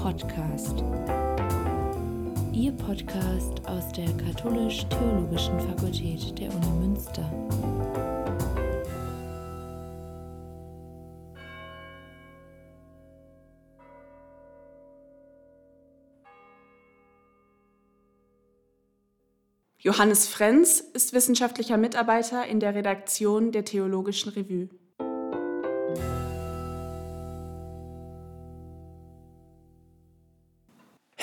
Podcast. Ihr Podcast aus der Katholisch-Theologischen Fakultät der Uni Münster. Johannes Frenz ist wissenschaftlicher Mitarbeiter in der Redaktion der Theologischen Revue.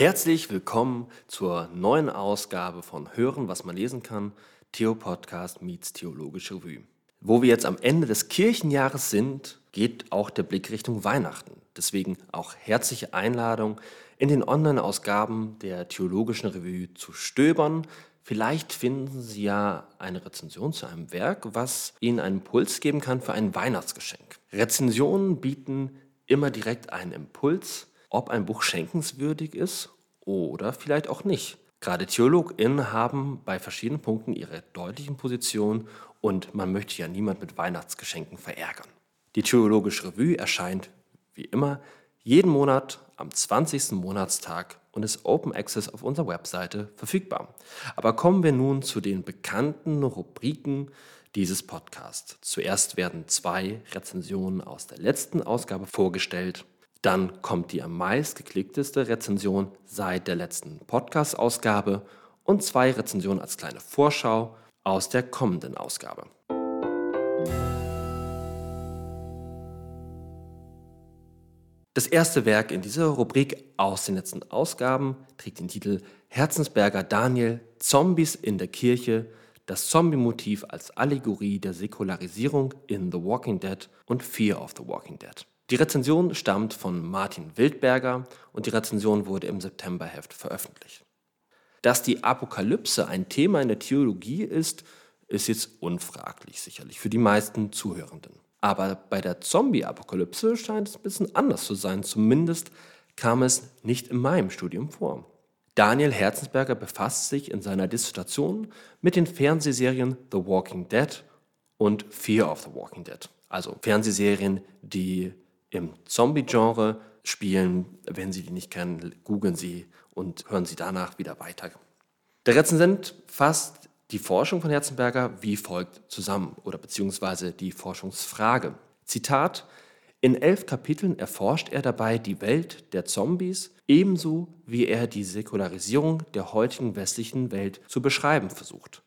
Herzlich willkommen zur neuen Ausgabe von Hören, was man lesen kann, Theo Podcast meets Theologische Revue. Wo wir jetzt am Ende des Kirchenjahres sind, geht auch der Blick Richtung Weihnachten. Deswegen auch herzliche Einladung, in den Online-Ausgaben der Theologischen Revue zu stöbern. Vielleicht finden Sie ja eine Rezension zu einem Werk, was Ihnen einen Impuls geben kann für ein Weihnachtsgeschenk. Rezensionen bieten immer direkt einen Impuls ob ein Buch schenkenswürdig ist oder vielleicht auch nicht. Gerade TheologInnen haben bei verschiedenen Punkten ihre deutlichen Positionen und man möchte ja niemand mit Weihnachtsgeschenken verärgern. Die Theologische Revue erscheint wie immer jeden Monat am 20. Monatstag und ist Open Access auf unserer Webseite verfügbar. Aber kommen wir nun zu den bekannten Rubriken dieses Podcasts. Zuerst werden zwei Rezensionen aus der letzten Ausgabe vorgestellt dann kommt die am meist geklickteste Rezension seit der letzten Podcast-Ausgabe und zwei Rezensionen als kleine Vorschau aus der kommenden Ausgabe. Das erste Werk in dieser Rubrik aus den letzten Ausgaben trägt den Titel Herzensberger Daniel Zombies in der Kirche, das Zombie-Motiv als Allegorie der Säkularisierung in The Walking Dead und Fear of the Walking Dead. Die Rezension stammt von Martin Wildberger und die Rezension wurde im Septemberheft veröffentlicht. Dass die Apokalypse ein Thema in der Theologie ist, ist jetzt unfraglich sicherlich für die meisten Zuhörenden. Aber bei der Zombie-Apokalypse scheint es ein bisschen anders zu sein. Zumindest kam es nicht in meinem Studium vor. Daniel Herzensberger befasst sich in seiner Dissertation mit den Fernsehserien The Walking Dead und Fear of the Walking Dead. Also Fernsehserien, die im Zombie-Genre spielen. Wenn Sie die nicht kennen, googeln Sie und hören Sie danach wieder weiter. Der Rezensent fasst die Forschung von Herzenberger wie folgt zusammen oder beziehungsweise die Forschungsfrage. Zitat: In elf Kapiteln erforscht er dabei die Welt der Zombies, ebenso wie er die Säkularisierung der heutigen westlichen Welt zu beschreiben versucht.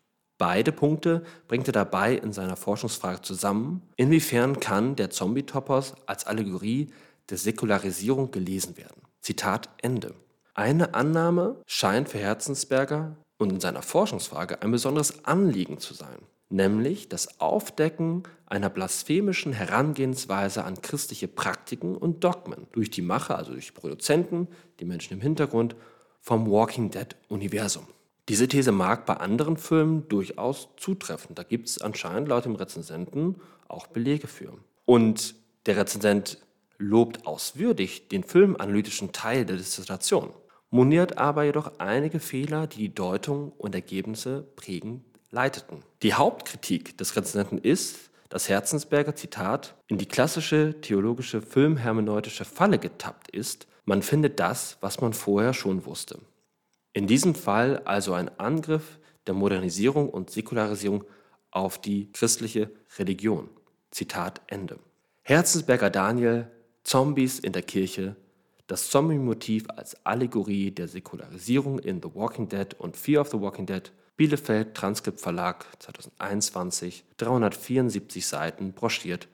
Beide Punkte bringt er dabei in seiner Forschungsfrage zusammen. Inwiefern kann der Zombie-Topos als Allegorie der Säkularisierung gelesen werden? Zitat Ende. Eine Annahme scheint für Herzensberger und in seiner Forschungsfrage ein besonderes Anliegen zu sein, nämlich das Aufdecken einer blasphemischen Herangehensweise an christliche Praktiken und Dogmen durch die Macher, also durch die Produzenten, die Menschen im Hintergrund vom Walking Dead Universum. Diese These mag bei anderen Filmen durchaus zutreffen. Da gibt es anscheinend laut dem Rezensenten auch Belege für. Und der Rezensent lobt auswürdig den filmanalytischen Teil der Dissertation, moniert aber jedoch einige Fehler, die die Deutung und Ergebnisse prägend leiteten. Die Hauptkritik des Rezensenten ist, dass Herzensberger, Zitat, in die klassische theologische filmhermeneutische Falle getappt ist, man findet das, was man vorher schon wusste. In diesem Fall also ein Angriff der Modernisierung und Säkularisierung auf die christliche Religion. Zitat Ende. Herzensberger Daniel, Zombies in der Kirche, das Zombie-Motiv als Allegorie der Säkularisierung in The Walking Dead und Fear of the Walking Dead, Bielefeld Transkript Verlag 2021, 374 Seiten, broschiert,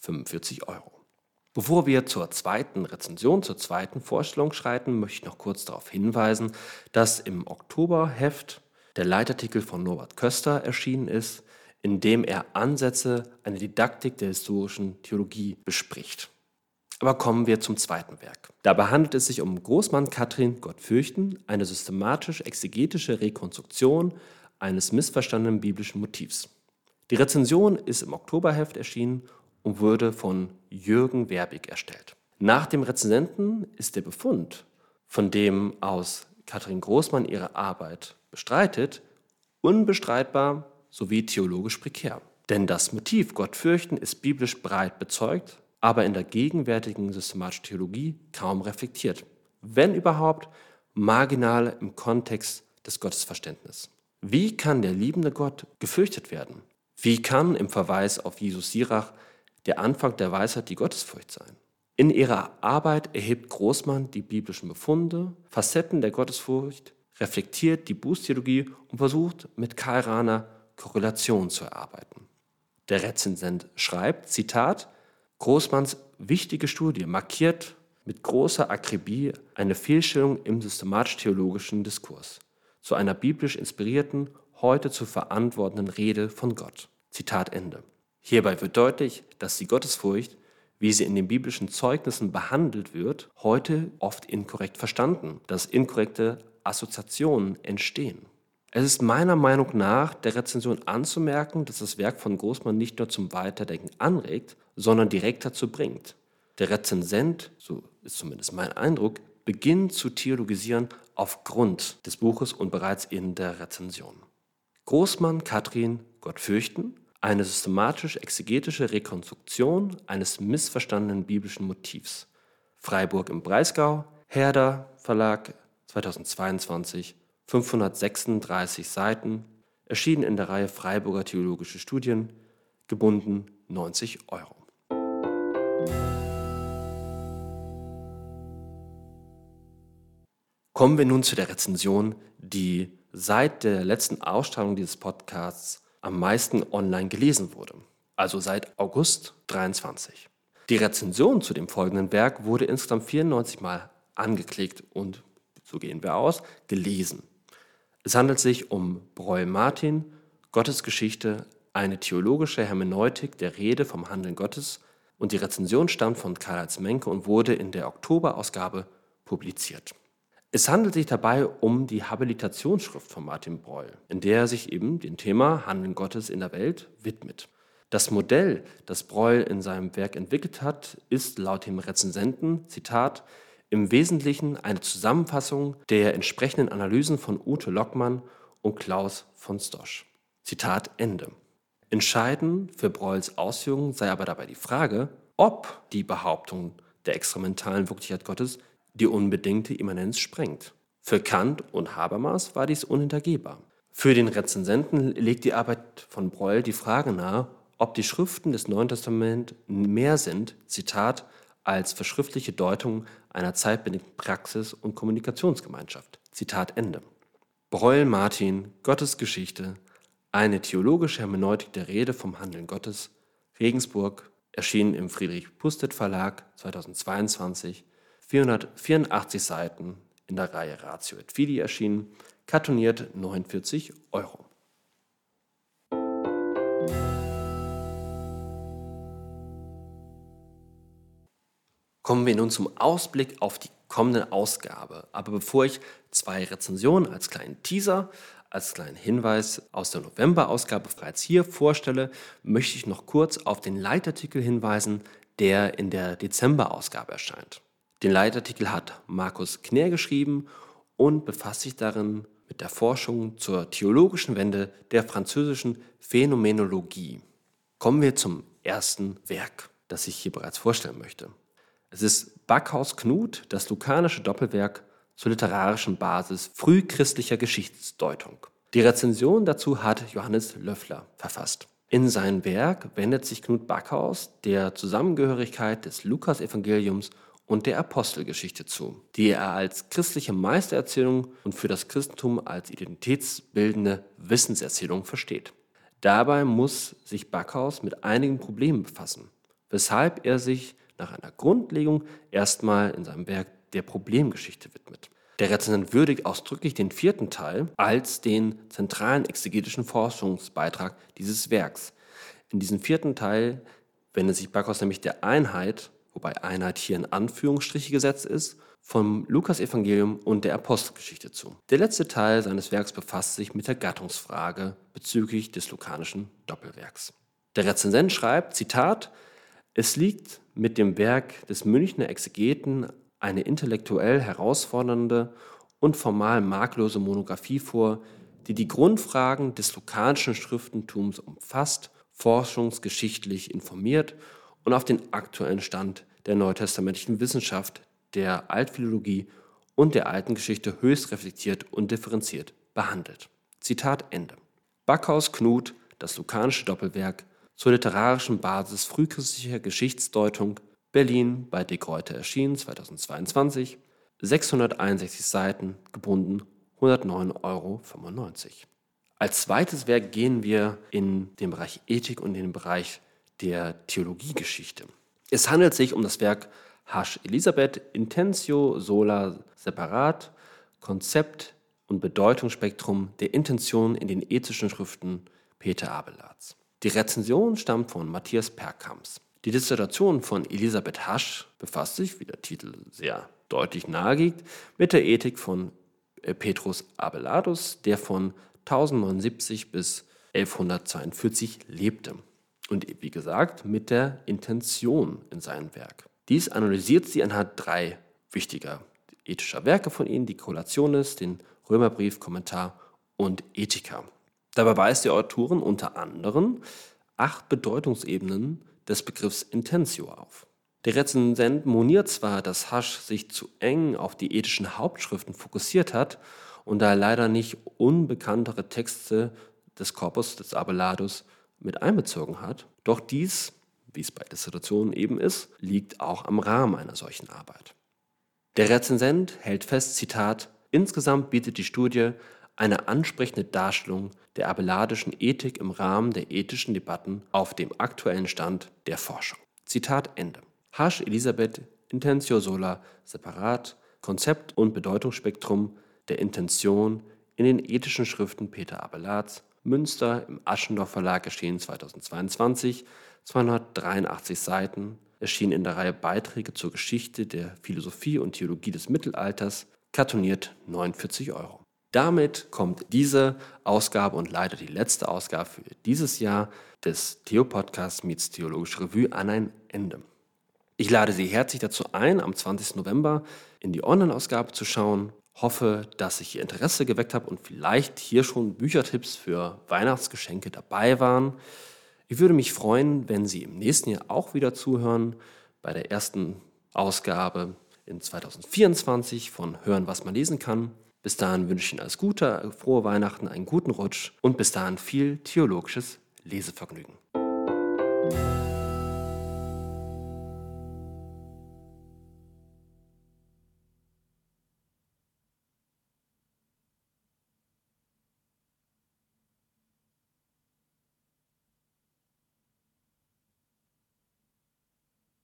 45 Euro. Bevor wir zur zweiten Rezension, zur zweiten Vorstellung schreiten, möchte ich noch kurz darauf hinweisen, dass im Oktoberheft der Leitartikel von Norbert Köster erschienen ist, in dem er Ansätze einer Didaktik der historischen Theologie bespricht. Aber kommen wir zum zweiten Werk. Dabei handelt es sich um Großmann Katrin Gott fürchten, eine systematisch-exegetische Rekonstruktion eines missverstandenen biblischen Motivs. Die Rezension ist im Oktoberheft erschienen und wurde von Jürgen Werbig erstellt. Nach dem Rezensenten ist der Befund, von dem aus Katrin Großmann ihre Arbeit bestreitet, unbestreitbar sowie theologisch prekär. Denn das Motiv Gott fürchten ist biblisch breit bezeugt, aber in der gegenwärtigen systematischen Theologie kaum reflektiert. wenn überhaupt, marginal im Kontext des Gottesverständnisses. Wie kann der liebende Gott gefürchtet werden? Wie kann im Verweis auf Jesus Sirach der Anfang der Weisheit die Gottesfurcht sein? In ihrer Arbeit erhebt Großmann die biblischen Befunde, Facetten der Gottesfurcht, reflektiert die Bußtheologie und versucht mit Karl Rahner Korrelation zu erarbeiten. Der Rezensent schreibt, Zitat, Großmanns wichtige Studie markiert mit großer Akribie eine Fehlstellung im systematisch-theologischen Diskurs zu einer biblisch inspirierten, heute zu verantwortenden Rede von Gott. Zitat Ende. Hierbei wird deutlich, dass die Gottesfurcht, wie sie in den biblischen Zeugnissen behandelt wird, heute oft inkorrekt verstanden, dass inkorrekte Assoziationen entstehen. Es ist meiner Meinung nach der Rezension anzumerken, dass das Werk von Großmann nicht nur zum Weiterdenken anregt, sondern direkt dazu bringt. Der Rezensent, so ist zumindest mein Eindruck, beginnt zu theologisieren aufgrund des Buches und bereits in der Rezension. Großmann, Katrin, Gott fürchten, eine systematisch-exegetische Rekonstruktion eines missverstandenen biblischen Motivs. Freiburg im Breisgau, Herder Verlag, 2022, 536 Seiten, erschienen in der Reihe Freiburger Theologische Studien, gebunden 90 Euro. Kommen wir nun zu der Rezension, die seit der letzten Ausstrahlung dieses Podcasts am meisten online gelesen wurde, also seit August 23. Die Rezension zu dem folgenden Werk wurde insgesamt 94 Mal angeklickt und so gehen wir aus, gelesen. Es handelt sich um Breuil Martin, Gottesgeschichte, eine theologische Hermeneutik der Rede vom Handeln Gottes und die Rezension stammt von Karl-Heinz Menke und wurde in der Oktoberausgabe publiziert. Es handelt sich dabei um die Habilitationsschrift von Martin Breuil, in der er sich eben dem Thema Handeln Gottes in der Welt widmet. Das Modell, das Breuil in seinem Werk entwickelt hat, ist laut dem Rezensenten, Zitat, im Wesentlichen eine Zusammenfassung der entsprechenden Analysen von Ute Lockmann und Klaus von Stosch. Zitat Ende. Entscheidend für Breuls Ausführungen sei aber dabei die Frage, ob die Behauptung der extrementalen Wirklichkeit Gottes die unbedingte Immanenz sprengt. Für Kant und Habermas war dies unhintergehbar. Für den Rezensenten legt die Arbeit von Breuil die Frage nahe, ob die Schriften des Neuen Testaments mehr sind, Zitat, als verschriftliche Deutung einer zeitbedingten Praxis- und Kommunikationsgemeinschaft. Zitat Ende. Breuil Martin, Gottes Geschichte, eine theologische Hermeneutik der Rede vom Handeln Gottes, Regensburg, erschienen im Friedrich Pustet Verlag 2022, 484 Seiten in der Reihe Ratio et Fidi erschienen, kartoniert 49 Euro. Kommen wir nun zum Ausblick auf die kommende Ausgabe. Aber bevor ich zwei Rezensionen als kleinen Teaser, als kleinen Hinweis aus der November-Ausgabe bereits hier vorstelle, möchte ich noch kurz auf den Leitartikel hinweisen, der in der Dezember-Ausgabe erscheint. Den Leitartikel hat Markus Knär geschrieben und befasst sich darin mit der Forschung zur theologischen Wende der französischen Phänomenologie. Kommen wir zum ersten Werk, das ich hier bereits vorstellen möchte. Es ist Backhaus Knut, das lukanische Doppelwerk zur literarischen Basis frühchristlicher Geschichtsdeutung. Die Rezension dazu hat Johannes Löffler verfasst. In sein Werk wendet sich Knut Backhaus der Zusammengehörigkeit des Lukasevangeliums und der Apostelgeschichte zu, die er als christliche Meistererzählung und für das Christentum als identitätsbildende Wissenserzählung versteht. Dabei muss sich Backhaus mit einigen Problemen befassen, weshalb er sich nach einer Grundlegung erstmal in seinem Werk der Problemgeschichte widmet. Der Rezensent würdigt ausdrücklich den vierten Teil als den zentralen exegetischen Forschungsbeitrag dieses Werks. In diesem vierten Teil wendet sich Backhaus nämlich der Einheit, wobei Einheit hier in Anführungsstriche gesetzt ist, vom Lukas-Evangelium und der Apostelgeschichte zu. Der letzte Teil seines Werks befasst sich mit der Gattungsfrage bezüglich des lukanischen Doppelwerks. Der Rezensent schreibt, Zitat, es liegt mit dem Werk des Münchner Exegeten eine intellektuell herausfordernde und formal makellose Monographie vor, die die Grundfragen des lukanischen Schriftentums umfasst, forschungsgeschichtlich informiert und auf den aktuellen Stand der neutestamentlichen Wissenschaft, der Altphilologie und der alten Geschichte höchst reflektiert und differenziert behandelt. Zitat Ende. Backhaus Knut, das lukanische Doppelwerk, zur literarischen Basis frühchristlicher Geschichtsdeutung, Berlin bei De Gruyter erschienen 2022, 661 Seiten, gebunden 109,95 Euro. Als zweites Werk gehen wir in den Bereich Ethik und in den Bereich der Theologiegeschichte. Es handelt sich um das Werk Hasch Elisabeth Intentio Sola Separat, Konzept und Bedeutungsspektrum der Intention in den ethischen Schriften Peter Abelards. Die Rezension stammt von Matthias Perkams. Die Dissertation von Elisabeth Hasch befasst sich, wie der Titel sehr deutlich nahegibt, mit der Ethik von äh, Petrus Abelardus, der von 1079 bis 1142 lebte. Und wie gesagt, mit der Intention in seinem Werk. Dies analysiert sie anhand drei wichtiger ethischer Werke von ihnen, die Kollationes, den Römerbrief, Kommentar und Ethiker. Dabei weist die Autorin unter anderem acht Bedeutungsebenen des Begriffs Intentio auf. Der Rezensent moniert zwar, dass Hasch sich zu eng auf die ethischen Hauptschriften fokussiert hat und da leider nicht unbekanntere Texte des Korpus des Abelardus mit einbezogen hat, doch dies, wie es bei Dissertationen eben ist, liegt auch am Rahmen einer solchen Arbeit. Der Rezensent hält fest, Zitat, insgesamt bietet die Studie eine ansprechende Darstellung der abelardischen Ethik im Rahmen der ethischen Debatten auf dem aktuellen Stand der Forschung. Zitat Ende. Hasch Elisabeth Intentio Sola separat Konzept und Bedeutungsspektrum der Intention in den ethischen Schriften Peter Abelards, Münster im Aschendorf Verlag erschienen 2022, 283 Seiten, erschien in der Reihe Beiträge zur Geschichte der Philosophie und Theologie des Mittelalters, kartoniert 49 Euro. Damit kommt diese Ausgabe und leider die letzte Ausgabe für dieses Jahr des Theo-Podcasts Meets Theologische Revue an ein Ende. Ich lade Sie herzlich dazu ein, am 20. November in die Online-Ausgabe zu schauen. Hoffe, dass ich Ihr Interesse geweckt habe und vielleicht hier schon Büchertipps für Weihnachtsgeschenke dabei waren. Ich würde mich freuen, wenn Sie im nächsten Jahr auch wieder zuhören bei der ersten Ausgabe in 2024 von Hören, was man lesen kann. Bis dahin wünsche ich Ihnen alles Gute, frohe Weihnachten, einen guten Rutsch und bis dahin viel theologisches Lesevergnügen.